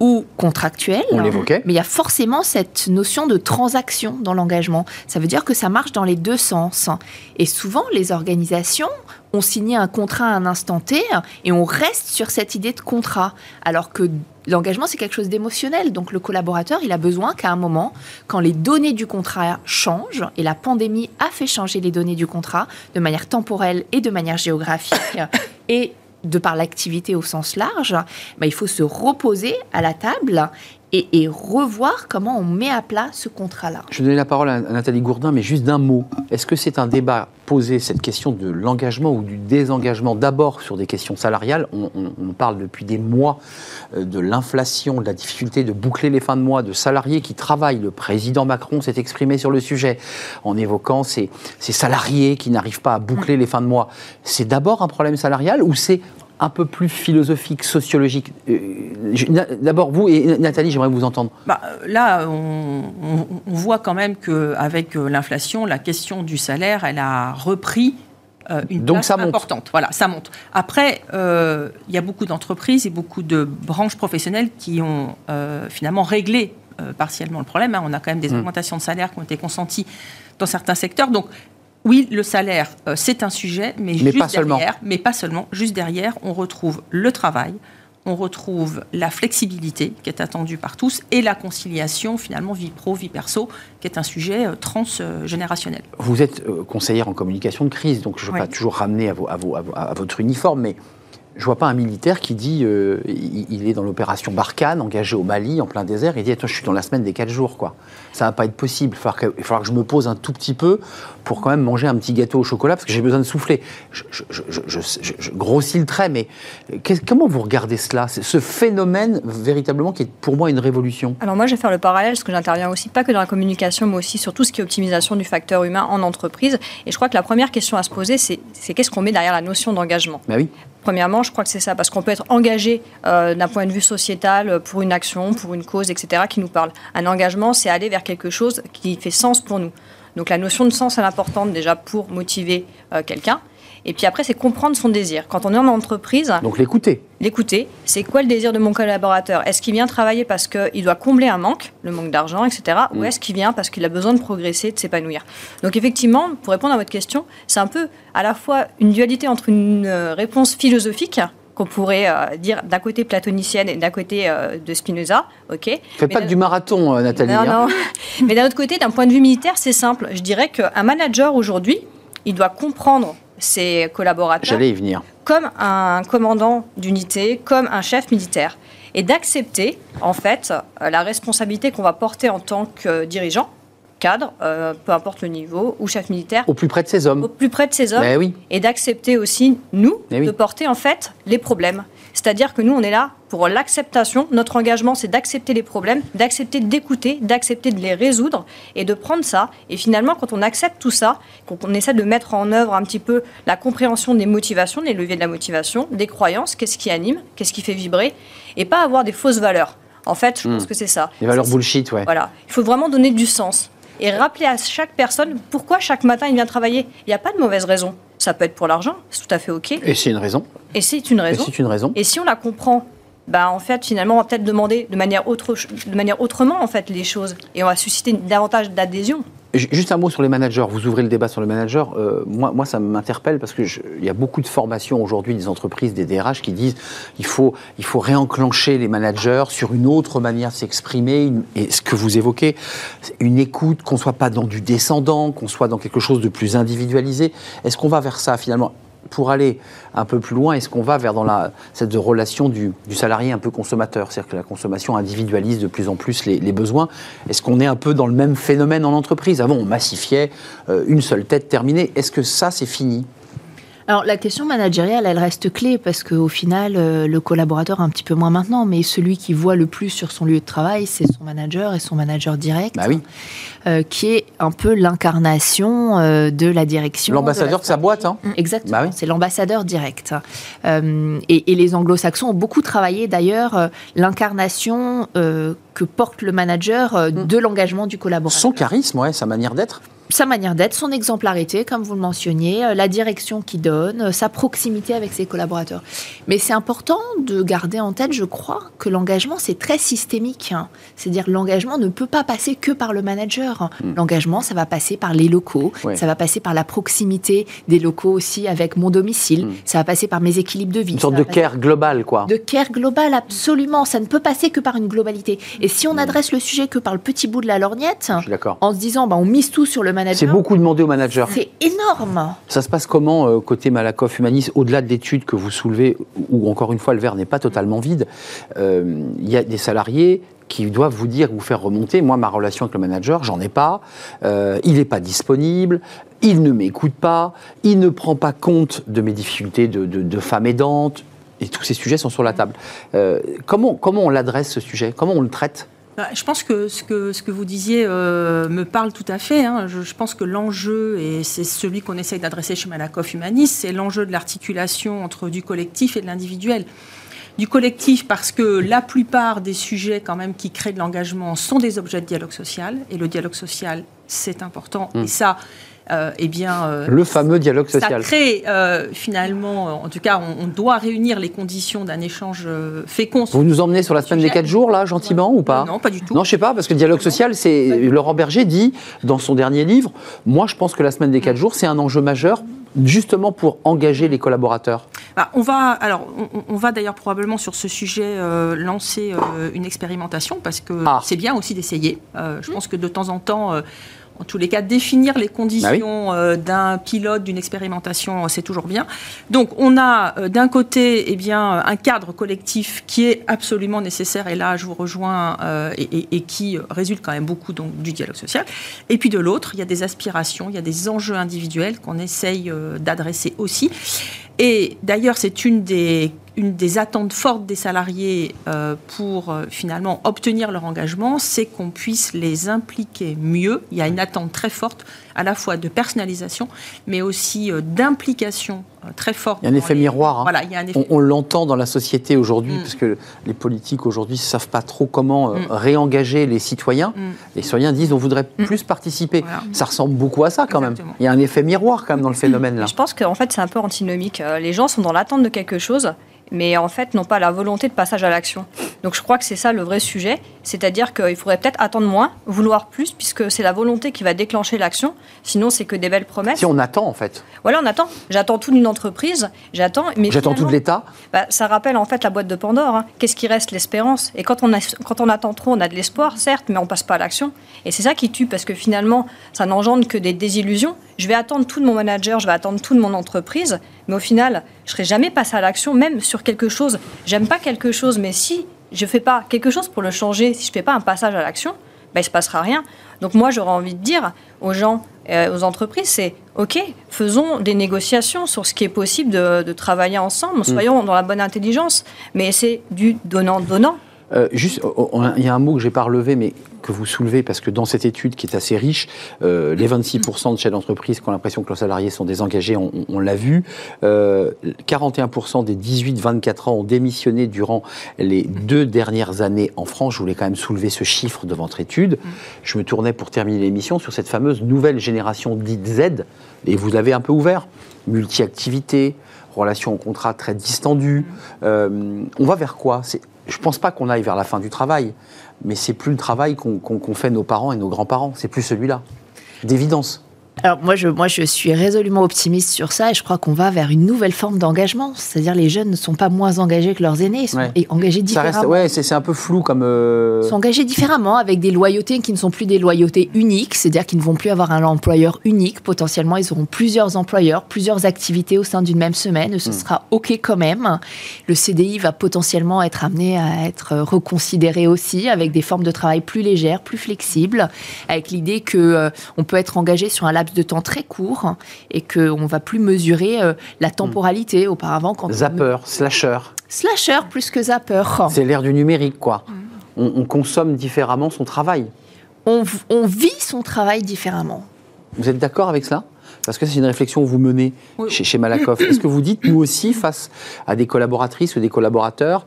ou contractuel. On l'évoquait. Mais il y a forcément cette notion de transaction dans l'engagement. Ça veut dire que ça marche dans les deux sens. Et souvent, les organisations ont signé un contrat à un instant T et on reste sur cette idée de contrat. Alors que l'engagement, c'est quelque chose d'émotionnel. Donc le collaborateur, il a besoin qu'à un moment, quand les données du contrat changent, et la pandémie a fait changer les données du contrat de manière temporelle et de manière géographique, <coughs> et de par l'activité au sens large, bah, il faut se reposer à la table et, revoir comment on met à plat ce contrat-là. Je vais donner la parole à Nathalie Gourdin, mais juste d'un mot. Est-ce que c'est un débat posé, cette question de l'engagement ou du désengagement, d'abord sur des questions salariales on, parle depuis des mois euh, de l'inflation, de la difficulté de boucler les fins de mois, de salariés qui travaillent. Le président Macron s'est exprimé sur le sujet en évoquant ces, ces salariés qui n'arrivent pas à boucler les fins de mois. C'est d'abord un problème salarial ou c'est un peu plus philosophique, sociologique. Euh, d'abord, vous et Nathalie, j'aimerais vous entendre. Bah, là, on, voit quand même qu'avec euh, l'inflation, la question du salaire, elle a repris euh, une Donc place ça monte. importante. Voilà, ça monte. Après, euh, il y a beaucoup d'entreprises et beaucoup de branches professionnelles qui ont euh, finalement réglé partiellement le problème. hein. On a quand même des Mm. augmentations de salaire qui ont été consenties dans certains secteurs. Donc, oui, le salaire, euh, c'est un sujet, mais, Mais juste pas seulement. derrière, mais pas seulement. Juste derrière, on retrouve le travail, on retrouve la flexibilité qui est attendue par tous et la conciliation, finalement, vie pro, vie perso, qui est un sujet euh, transgénérationnel. Vous êtes euh, conseillère en communication de crise, donc je ne veux Oui. pas toujours ramener à, vos- à vos- à vos- à votre uniforme, mais je vois pas un militaire qui dit euh, il, il est dans l'opération Barkhane, engagé au Mali, en plein désert, et dit Attends, je suis dans la semaine des 4 jours, quoi. Ça va pas être possible. Il va falloir que, il va falloir que je me pose un tout petit peu pour quand même manger un petit gâteau au chocolat, parce que j'ai besoin de souffler. Je, grossis le trait, mais qu'est- comment vous regardez cela? C'est Ce phénomène, véritablement, qui est pour moi une révolution. Alors moi, je vais faire le parallèle, parce que j'interviens aussi pas que dans la communication, mais aussi sur tout ce qui est optimisation du facteur humain en entreprise. Et je crois que la première question à se poser, c'est qu'est-ce qu'on met derrière la notion d'engagement? Mais oui. Premièrement, je crois que c'est ça, parce qu'on peut être engagé euh, d'un point de vue sociétal euh, pour une action, pour une cause, etc., qui nous parle. Un engagement, c'est aller vers quelque chose qui fait sens pour nous. Donc la notion de sens, elle est importante déjà pour motiver euh, quelqu'un. Et puis après, c'est comprendre son désir. Quand on est en entreprise, Donc l'écouter. l'écouter, c'est quoi le désir de mon collaborateur? Est-ce qu'il vient travailler parce qu'il doit combler un manque, le manque d'argent, etc. Ou Mm. est-ce qu'il vient parce qu'il a besoin de progresser, de s'épanouir? Donc effectivement, pour répondre à votre question, c'est un peu à la fois une dualité entre une euh, réponse philosophique qu'on pourrait euh, dire d'un côté platonicienne et d'un côté euh, de Spinoza, ok? Mais pas que du marathon, euh, Nathalie. non, hein. non. <laughs> Mais d'un autre côté, d'un point de vue militaire, c'est simple. Je dirais qu'un manager aujourd'hui, il doit comprendre ses collaborateurs J'allais y venir. comme un commandant d'unité, comme un chef militaire, et d'accepter en fait euh, la responsabilité qu'on va porter en tant que dirigeant, cadre, euh, peu importe le niveau, ou chef militaire, Au plus près de ces hommes. au plus près de ses hommes, Ben oui. et d'accepter aussi, nous, oui. de porter en fait les problèmes. C'est-à-dire que nous, on est là pour l'acceptation. Notre engagement, c'est d'accepter les problèmes, d'accepter d'écouter, d'accepter de les résoudre et de prendre ça. Et finalement, quand on accepte tout ça, qu'on on essaie de mettre en œuvre un petit peu la compréhension des motivations, des leviers de la motivation, des croyances, qu'est-ce qui anime, qu'est-ce qui fait vibrer, et pas avoir des fausses valeurs. En fait, je pense que c'est ça. Les valeurs bullshit, ouais. voilà. Il faut vraiment donner du sens et rappeler à chaque personne pourquoi chaque matin il vient travailler. Il n'y a pas de mauvaise raison. Ça peut être pour l'argent, c'est tout à fait OK. Et c'est une raison. Et c'est une Et raison. c'est une raison. Et si on la comprend, bah en fait, finalement, on va peut-être demander de manière, autrement en fait les choses. Et on va susciter davantage d'adhésion. Ju- Juste un mot sur les managers. Vous ouvrez le débat sur les managers. Euh, moi, ça m'interpelle parce que je- il y a beaucoup de formations aujourd'hui des entreprises, des DRH qui disent il faut, il faut réenclencher les managers sur une autre manière de s'exprimer. Et ce que vous évoquez, une écoute, qu'on soit pas dans du descendant, qu'on soit dans quelque chose de plus individualisé. Est-ce qu'on va vers ça finalement? Pour aller un peu plus loin, est-ce qu'on va vers cette relation du, salarié un peu consommateur? C'est-à-dire que la consommation individualise de plus en plus les, les besoins. Est-ce qu'on est un peu dans le même phénomène en entreprise? Avant, on massifiait euh, une seule tête terminée. Est-ce que ça, c'est fini? Alors la question managériale, elle reste clé parce qu'au final, euh, le collaborateur un petit peu moins maintenant, mais celui qui voit le plus sur son lieu de travail, c'est son manager et son manager direct, Bah oui. euh, qui est un peu l'incarnation euh, de la direction. L'ambassadeur de sa boîte, hein Exactement, Bah oui. c'est l'ambassadeur direct. Et, et les anglo-saxons ont beaucoup travaillé d'ailleurs l'incarnation que porte le manager euh, de l'engagement du collaborateur. Son charisme, ouais, sa manière d'être. Sa manière d'être, son exemplarité, comme vous le mentionniez, euh, la direction qu'il donne, euh, sa proximité avec ses collaborateurs. Mais c'est important de garder en tête, je crois, que l'engagement, c'est très systémique. hein. C'est-à-dire l'engagement ne peut pas passer que par le manager. L'engagement, ça va passer par les locaux, Hmm. Ouais. ça va passer par la proximité des locaux aussi avec mon domicile, ça va passer par mes équilibres de vie. Hmm. Une sorte de passer- care global, quoi. de care global, absolument. Ça ne peut passer que par une globalité. Et si Hmm. on adresse le sujet que par le petit bout de la lorgnette, en se disant, bah, on mise tout sur le C'est beaucoup demandé aux managers. c'est énorme. Ça se passe comment euh, côté Malakoff Humanis, au-delà de l'étude que vous soulevez, où encore une fois le verre n'est pas totalement vide, euh, il y a des salariés qui doivent vous dire, vous faire remonter, moi ma relation avec le manager, j'en ai pas, euh, il n'est pas disponible, il ne m'écoute pas, il ne prend pas compte de mes difficultés de, de, de femme aidante, et tous ces sujets sont sur la table. Comment, comment on l'adresse ce sujet? Comment on le traite? Je pense que ce que, ce que vous disiez euh, me parle tout à fait. hein. Je, je pense que l'enjeu, et c'est celui qu'on essaye d'adresser chez Malakoff Humanis, c'est l'enjeu de l'articulation entre du collectif et de l'individuel. Du collectif parce que la plupart des sujets quand même qui créent de l'engagement sont des objets de dialogue social, et le dialogue social, c'est important. Et ça, euh, eh bien, euh, le fameux dialogue ça social. crée euh, finalement, en tout cas, on, on doit réunir les conditions d'un échange fécond. Vous nous emmenez sur la semaine des Sujet. 4 jours, là, gentiment, ou pas Non, pas du tout. Non, je sais pas, parce que le dialogue social, c'est Laurent Berger dit dans son dernier livre. Moi, je pense que la semaine des 4 jours, c'est un enjeu majeur, justement pour engager les collaborateurs. Bah, on va, alors, on, on va d'ailleurs probablement sur ce sujet euh, lancer euh, une expérimentation parce que Ah. c'est bien aussi d'essayer. Euh, je pense que de temps en temps. Euh, en tous les cas, définir les conditions Bah euh, d'un pilote, d'une expérimentation, euh, c'est toujours bien. Donc, on a euh, d'un côté, eh bien, un cadre collectif qui est absolument nécessaire, et là, je vous rejoins, euh, et, et- et qui euh, résulte quand même beaucoup donc, du dialogue social. Et puis de l'autre, il y a des aspirations, il y a des enjeux individuels qu'on essaye euh, d'adresser aussi. Et d'ailleurs, c'est une des, une des attentes fortes des salariés euh, pour euh, finalement obtenir leur engagement, c'est qu'on puisse les impliquer mieux. Il y a une attente très forte à la fois de personnalisation, mais aussi euh, d'implication euh, très forte. Il y a un effet les- miroir, hein. Voilà, il y a un effet On, on l'entend dans la société aujourd'hui, Mm. parce que les politiques aujourd'hui ne savent pas trop comment euh, Mm. réengager les citoyens. Mm. Les citoyens disent on voudrait plus participer. Voilà. Ça ressemble beaucoup à ça quand Exactement. même. Il y a un effet miroir quand même dans le phénomène là. Je pense qu'en fait, c'est un peu antinomique. Les gens sont dans l'attente de quelque chose, mais en fait, n'ont pas la volonté de passage à l'action. Donc, je crois que c'est ça le vrai sujet. C'est-à-dire qu'il faudrait peut-être attendre moins, vouloir plus, puisque c'est la volonté qui va déclencher l'action. Sinon, c'est que des belles promesses. Si on attend en fait, Voilà, on attend. J'attends tout d'une entreprise. J'attends. Mais j'attends tout de l'État. bah, ça rappelle en fait la boîte de Pandore. hein. Qu'est-ce qui reste? L'espérance. Et quand on, a, quand on attend trop, on a de l'espoir, certes, mais on passe pas à l'action. Et c'est ça qui tue, parce que finalement, ça n'engendre que des désillusions. Je vais attendre tout de mon manager, je vais attendre tout de mon entreprise, mais au final, je serai jamais passé à l'action, même sur quelque chose. J'aime pas quelque chose, mais si je fais pas quelque chose pour le changer, si je fais pas un passage à l'action, ben, il se passera rien. Donc moi, j'aurais envie de dire aux gens, euh, aux entreprises, c'est OK, faisons des négociations sur ce qui est possible de, de travailler ensemble, soyons dans la bonne intelligence, mais c'est du donnant-donnant. Euh, juste, oh, oh, il y a un mot que j'ai pas relevé, mais que vous soulevez parce que dans cette étude qui est assez riche, euh, les 26% de chefs d'entreprise qui ont l'impression que leurs salariés sont désengagés, on, l'a vu. Euh, 41% des 18-24 ans ont démissionné durant les deux dernières années en France. Je voulais quand même soulever ce chiffre de votre étude. Je me tournais pour terminer l'émission sur cette fameuse nouvelle génération dite Z, et vous l'avez un peu ouvert. Multi-activité, relation au contrat très distendue. Euh, on va vers quoi? Je ne pense pas qu'on aille vers la fin du travail, mais c'est plus le travail qu'ont fait nos parents et nos grands-parents. C'est plus celui-là. D'évidence. Alors moi je, moi, je suis résolument optimiste sur ça et je crois qu'on va vers une nouvelle forme d'engagement. C'est-à-dire les jeunes ne sont pas moins engagés que leurs aînés, ils sont Ouais. engagés différemment. ouais, c'est un peu flou comme. euh, Ils sont engagés différemment avec des loyautés qui ne sont plus des loyautés uniques, c'est-à-dire qu'ils ne vont plus avoir un employeur unique. Potentiellement, ils auront plusieurs employeurs, plusieurs activités au sein d'une même semaine. Ce sera OK quand même. Le CDI va potentiellement être amené à être reconsidéré aussi avec des formes de travail plus légères, plus flexibles, avec l'idée que euh, on peut être engagé sur un laps de temps très court et qu'on ne va plus mesurer euh, la temporalité. Auparavant, quand on- Zapper, slasher. Slasher plus que zapper. C'est l'ère du numérique, quoi. On, on consomme différemment son travail. On, on vit son travail différemment. Vous êtes d'accord avec ça? Parce que c'est une réflexion que vous menez Oui. chez, chez Malakoff. Est-ce que vous dites, nous aussi, face à des collaboratrices ou des collaborateurs,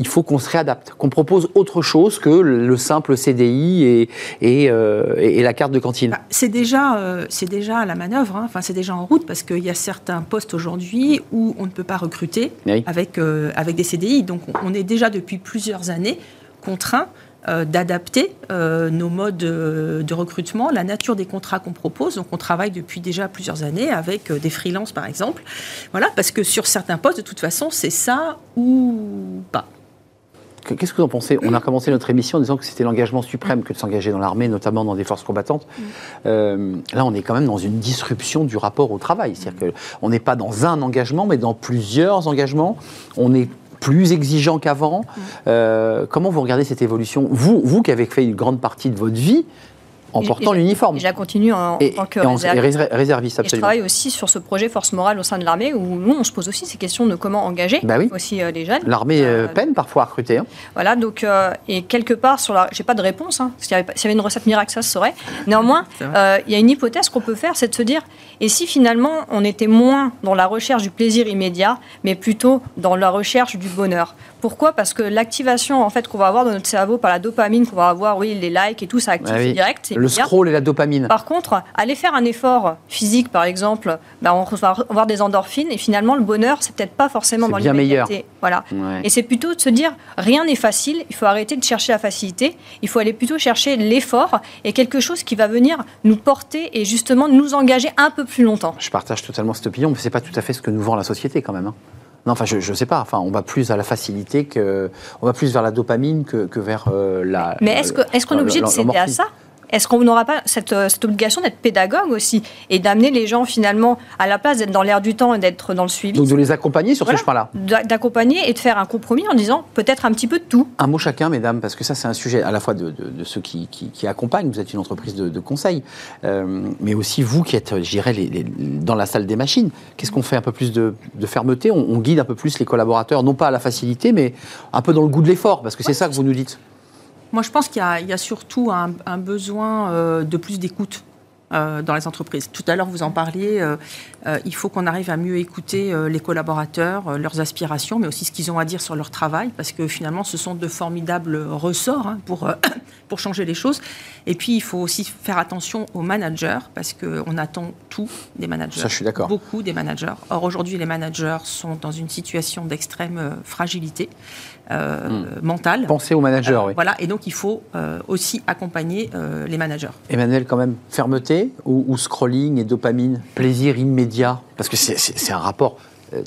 il faut qu'on se réadapte, qu'on propose autre chose que le simple CDI et, et, euh, et- la carte de cantine Bah, c'est déjà, euh, c'est déjà à la manœuvre, hein. enfin c'est déjà en route parce qu'il y a certains postes aujourd'hui où on ne peut pas recruter Oui. avec, euh, avec des CDI. Donc on, est déjà depuis plusieurs années contraint euh, d'adapter euh, nos modes euh, de recrutement, la nature des contrats qu'on propose. Donc on travaille depuis déjà plusieurs années avec des freelances par exemple. Voilà, parce que sur certains postes, de toute façon, c'est ça ou pas. Que- Qu'est-ce que vous en pensez? On a commencé notre émission en disant que c'était l'engagement suprême que de s'engager dans l'armée, notamment dans des forces combattantes. Euh, là, on est quand même dans une disruption du rapport au travail. C'est-à-dire qu'on n'est pas dans un engagement, mais dans plusieurs engagements. On est plus exigeant qu'avant. Euh, comment vous regardez cette évolution? Vous, vous qui avez fait une grande partie de votre vie en portant l'uniforme. Et je la continue en, Et, tant que et en- réserve. et réser- réserviste, Et je travaille aussi sur ce projet Force Morale au sein de l'armée où nous, on se pose aussi ces questions de comment engager Bah oui. aussi euh, les jeunes. L'armée euh, Euh, peine parfois à recruter. hein. Voilà, donc, euh, et quelque part, sur la... j'ai pas de réponse, hein, parce qu'il y avait pas- s'il y avait une recette miracle, ça se saurait. Néanmoins, euh, il y a une hypothèse qu'on peut faire, c'est de se dire, et si finalement on était moins dans la recherche du plaisir immédiat, mais plutôt dans la recherche du bonheur? Pourquoi? Parce que l'activation en fait qu'on va avoir dans notre cerveau par la dopamine qu'on va avoir, oui, les likes et tout, ça active Ah oui. direct. Le scroll et la dopamine. Par contre, aller faire un effort physique, par exemple, ben, on va avoir des endorphines et finalement le bonheur, c'est peut-être pas forcément dans bien l'immédiateté. Voilà. Ouais. Et c'est plutôt de se dire rien n'est facile, il faut arrêter de chercher la facilité, il faut aller plutôt chercher l'effort et quelque chose qui va venir nous porter et justement nous engager un peu plus longtemps. Je partage totalement cette opinion, mais c'est pas tout à fait ce que nous vend la société quand même. hein. Non, enfin, je, je sais pas. Enfin, on va plus à la facilité que, on va plus vers la dopamine que, que vers euh, la. Mais est-ce que- est-ce qu'on est obligé de céder à ça? Est-ce qu'on n'aura pas cette, euh, cette obligation d'être pédagogue aussi et d'amener les gens finalement à la place d'être dans l'air du temps et d'être dans le suivi Donc de les accompagner sur Voilà. ce chemin-là? d'a- d'accompagner et de faire un compromis en disant peut-être un petit peu de tout. Un mot chacun, mesdames, parce que ça, c'est un sujet à la fois de, de- de ceux qui, qui- qui accompagnent, vous êtes une entreprise de, de conseil, euh, mais aussi vous qui êtes, je dirais, les- les- dans la salle des machines. Qu'est-ce qu'on fait Un peu plus de, de fermeté? On, on guide un peu plus les collaborateurs, non pas à la facilité, mais un peu dans le goût de l'effort, parce que c'est ça que vous nous dites. Moi, je pense qu'il y, a- il y a surtout un, un besoin euh, de plus d'écoute. euh, dans les entreprises. Tout à l'heure, vous en parliez, euh, il faut qu'on arrive à mieux écouter les collaborateurs, leurs aspirations, mais aussi ce qu'ils ont à dire sur leur travail, parce que finalement, ce sont de formidables ressorts hein, pour, <coughs> pour changer les choses. Et puis, il faut aussi faire attention aux managers, parce qu'on attend tout des managers. Ça, je suis d'accord. Beaucoup des managers. Or, aujourd'hui, les managers sont dans une situation d'extrême fragilité euh, mentale. Pensez aux managers, Euh, oui. Voilà, et donc il faut euh, aussi accompagner euh, les managers. Emmanuel, quand même, fermeté ou, ou scrolling et dopamine, plaisir immédiat? Parce que c'est- un rapport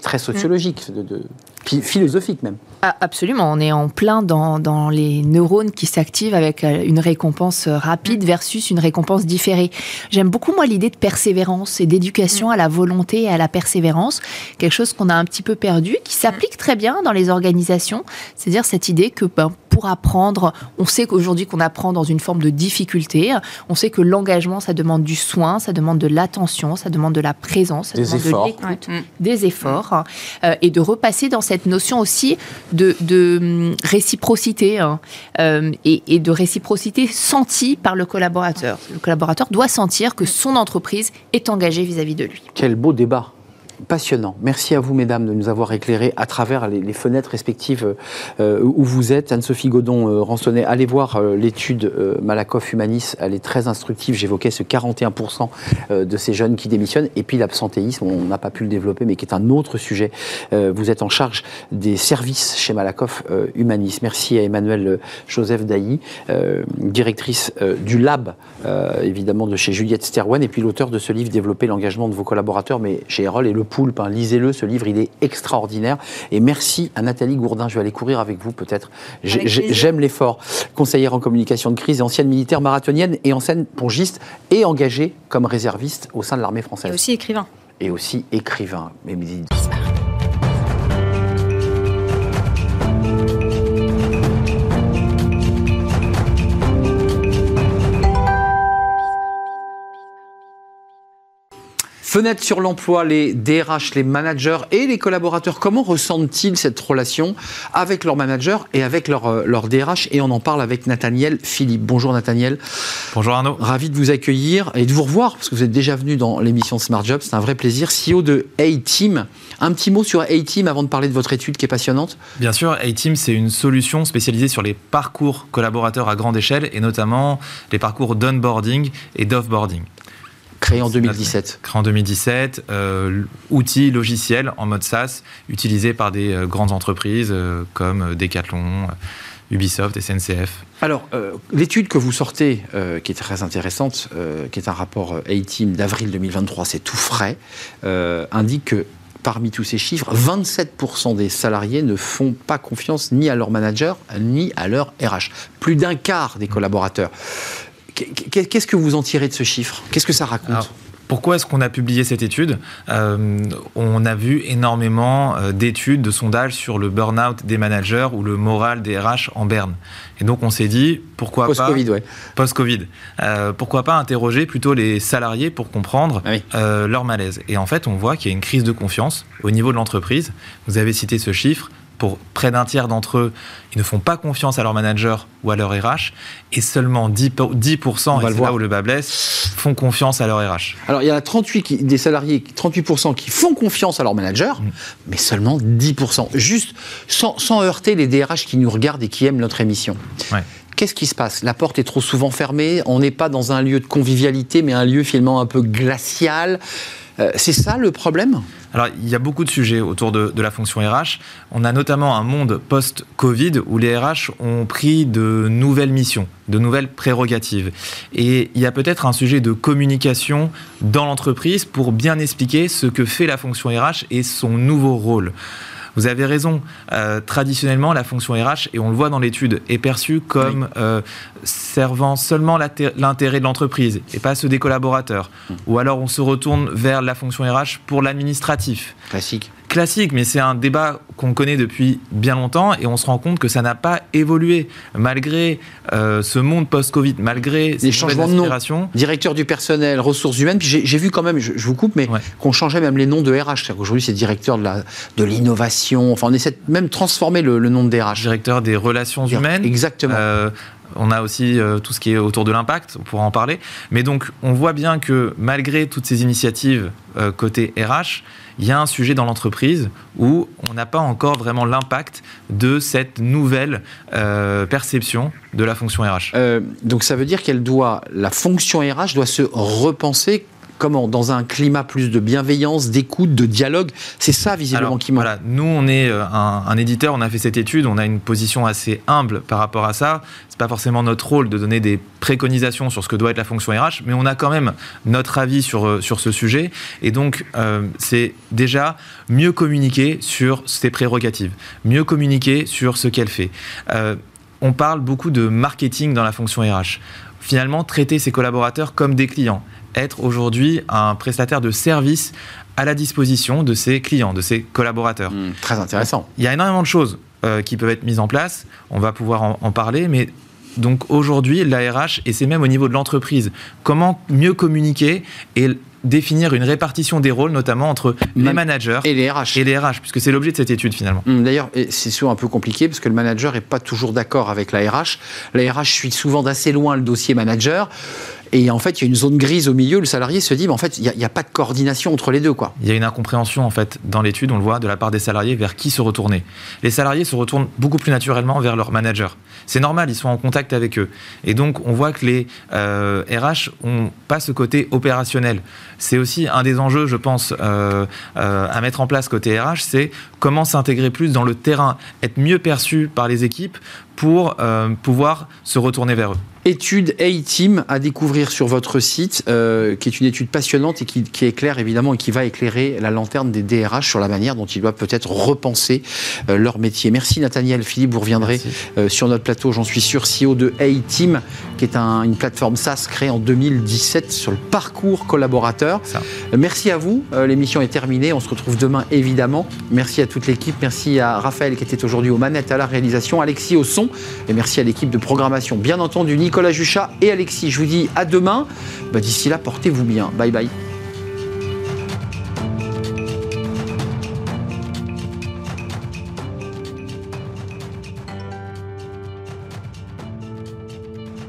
très sociologique, de, de- puis philosophique même. Ah, absolument, on est en plein dans, dans les neurones qui s'activent avec euh, une récompense euh, rapide versus une récompense différée. J'aime beaucoup moi l'idée de persévérance et d'éducation à la volonté et à la persévérance, quelque chose qu'on a un petit peu perdu, qui s'applique très bien dans les organisations, c'est-à-dire cette idée que ben, pour apprendre, on sait qu'aujourd'hui qu'on apprend dans une forme de difficulté, on sait que l'engagement ça demande du soin, ça demande de l'attention, ça demande de la présence, ça Des demande efforts. de l'écoute, Ouais. des efforts, euh, et de repasser dans cette notion aussi de, de, hum, réciprocité hein, euh, et, et de réciprocité sentie par le collaborateur. Le collaborateur doit sentir que son entreprise est engagée vis-à-vis de lui. Quel beau débat passionnant. Merci à vous, mesdames, de nous avoir éclairés à travers les, fenêtres respectives euh, où vous êtes. Anne-Sophie Godon, euh, allez voir euh, l'étude euh, Malakoff Humanis. Elle est très instructive. J'évoquais ce 41% euh, de ces jeunes qui démissionnent. Et puis l'absentéisme, on n'a pas pu le développer, mais qui est un autre sujet. Vous êtes en charge des services chez Malakoff Humanis. Merci à Emmanuel Joseph Dailly, directrice du lab, évidemment, de chez Juliette Sterwan, et puis l'auteur de ce livre Développer l'engagement de vos collaborateurs, mais chez Erol et le Poulpe. hein. Lisez-le, ce livre, il est extraordinaire. Et merci à Nathalie Gourdin. Je vais aller courir avec vous, peut-être. J'aime l'effort. Conseillère en communication de crise et ancienne militaire marathonienne et ancienne pongiste et engagée comme réserviste au sein de l'armée Et française. aussi écrivain. Et aussi écrivain. Mais- Fenêtre sur l'emploi, les DRH, les managers et les collaborateurs, comment ressentent-ils cette relation avec leur manager et avec leur, euh, leur DRH Et on en parle avec Nathaniel Philippe. Bonjour Nathaniel, Bonjour Arnaud. ravi de vous accueillir et de vous revoir parce que vous êtes déjà venu dans l'émission Smart Job, c'est un vrai plaisir. CEO de A-Team, un petit mot sur A-Team avant de parler de votre étude qui est passionnante. Bien sûr, A-Team, c'est une solution spécialisée sur les parcours collaborateurs à grande échelle et notamment les parcours d'onboarding et d'offboarding. Créé en 2017. Créé en 2017, euh, outil logiciel en mode SaaS utilisé par des euh, grandes entreprises euh, comme Decathlon, euh, Ubisoft, SNCF. Alors, l'étude que vous sortez, qui est très intéressante, qui est un rapport A-Team d'avril 2023, c'est tout frais, indique que parmi tous ces chiffres, 27% des salariés ne font pas confiance ni à leur manager, ni à leur RH. Plus d'un quart des collaborateurs. Qu'est- Qu'est-ce que vous en tirez de ce chiffre? Qu'est-ce que ça raconte? Alors, pourquoi est-ce qu'on a publié cette étude? Euh, On a vu énormément euh, d'études, de sondages sur le burn-out des managers ou le moral des RH en berne. Et donc on s'est dit, pourquoi pas... Post-Covid, ouais. Post-Covid. Euh, pourquoi pas interroger plutôt les salariés pour comprendre Ah oui. euh, leur malaise? Et en fait, on voit qu'il y a une crise de confiance au niveau de l'entreprise. Vous avez cité ce chiffre. Pour près d'un tiers d'entre eux, ils ne font pas confiance à leur manager ou à leur RH, et seulement 10%, 10% et c'est là où le bas blesse, font confiance à leur RH. Alors il y a 38 des salariés, 38% qui font confiance à leur manager, mm. mais seulement 10%. Juste sans, sans, heurter les DRH qui nous regardent et qui aiment notre émission. Ouais. Qu'est-ce qui se passe? La porte est trop souvent fermée, on n'est pas dans un lieu de convivialité, mais un lieu finalement un peu glacial. Euh, c'est ça le problème? Alors, il y a beaucoup de sujets autour de, la fonction RH. On a notamment un monde post-Covid où les RH ont pris de nouvelles missions, de nouvelles prérogatives. Et il y a peut-être un sujet de communication dans l'entreprise pour bien expliquer ce que fait la fonction RH et son nouveau rôle. Vous avez raison. Euh, traditionnellement, la fonction RH, et on le voit dans l'étude, est perçue comme euh, servant seulement l'intérêt de l'entreprise et pas ceux des collaborateurs. Mmh. Ou alors on se retourne vers la fonction RH pour l'administratif. Classique classique, mais c'est un débat qu'on connaît depuis bien longtemps et on se rend compte que ça n'a pas évolué malgré euh, ce monde post-Covid, malgré les changements de nom. Directeur du personnel, ressources humaines. Puis j'ai vu quand même, je, vous coupe, mais qu'on changeait même les noms de RH. Aujourd'hui, c'est directeur de l'innovation. De enfin, on essaie de même transformer le, nom de DRH. Directeur des relations humaines. Exactement. Euh, on a aussi euh, tout ce qui est autour de l'impact, on pourra en parler. Mais donc, on voit bien que malgré toutes ces initiatives côté RH, il y a un sujet dans l'entreprise où on n'a pas encore vraiment l'impact de cette nouvelle euh, perception de la fonction RH. Euh, donc ça veut dire qu'elle doit, la fonction RH doit se repenser comment Dans un climat plus de bienveillance, d'écoute, de dialogue C'est ça visiblement qui manque. Voilà, nous on est euh, un, éditeur, on a fait cette étude, on a une position assez humble par rapport à ça. C'est pas forcément notre rôle de donner des préconisations sur ce que doit être la fonction RH, mais on a quand même notre avis sur, euh, sur ce sujet. Et donc euh, c'est déjà mieux communiquer sur ses prérogatives, mieux communiquer sur ce qu'elle fait. on parle beaucoup de marketing dans la fonction RH finalement traiter ses collaborateurs comme des clients être aujourd'hui un prestataire de service à la disposition de ses clients, de ses collaborateurs. Hmm, très intéressant. Il y a énormément de choses euh, qui peuvent être mises en place. On va pouvoir en, parler, mais donc aujourd'hui, l'ARH, et c'est même au niveau de l'entreprise, comment mieux communiquer et définir une répartition des rôles, notamment entre les managers et les RH. Et les RH, puisque c'est l'objet de cette étude finalement. Hmm, d'ailleurs, c'est souvent un peu compliqué parce que le manager n'est pas toujours d'accord avec la RH. La RH suit souvent d'assez loin le dossier manager. Et en fait, il y a une zone grise au milieu. Le salarié se dit, mais en fait, il n'y a, pas de coordination entre les deux. Quoi. Il y a une incompréhension, en fait, dans l'étude, on le voit, de la part des salariés, vers qui se retourner. Les salariés se retournent beaucoup plus naturellement vers leur manager. C'est normal, ils sont en contact avec eux. Et donc, on voit que les euh, RH n'ont pas ce côté opérationnel. C'est aussi un des enjeux, je pense, euh, euh, à mettre en place côté RH, c'est comment s'intégrer plus dans le terrain, être mieux perçu par les équipes pour pouvoir se retourner vers eux étude A-Team à découvrir sur votre site, euh, qui est une étude passionnante et qui, éclaire évidemment et qui va éclairer la lanterne des DRH sur la manière dont ils doivent peut-être repenser euh, leur métier. Merci Nathaniel. Philippe, vous reviendrez euh, sur notre plateau, j'en suis sûr, CEO de A-Team, qui est une plateforme SaaS créée en 2017 sur le parcours collaborateur. merci à vous. L'émission est terminée. On se retrouve demain évidemment. Merci à toute l'équipe. Merci à Raphaël qui était aujourd'hui aux manettes à la réalisation, Alexis au son et merci à l'équipe de programmation. Bien entendu, Nicolas Juchat et Alexis. Je vous dis à demain. Bah, d'ici là, portez-vous bien. Bye bye.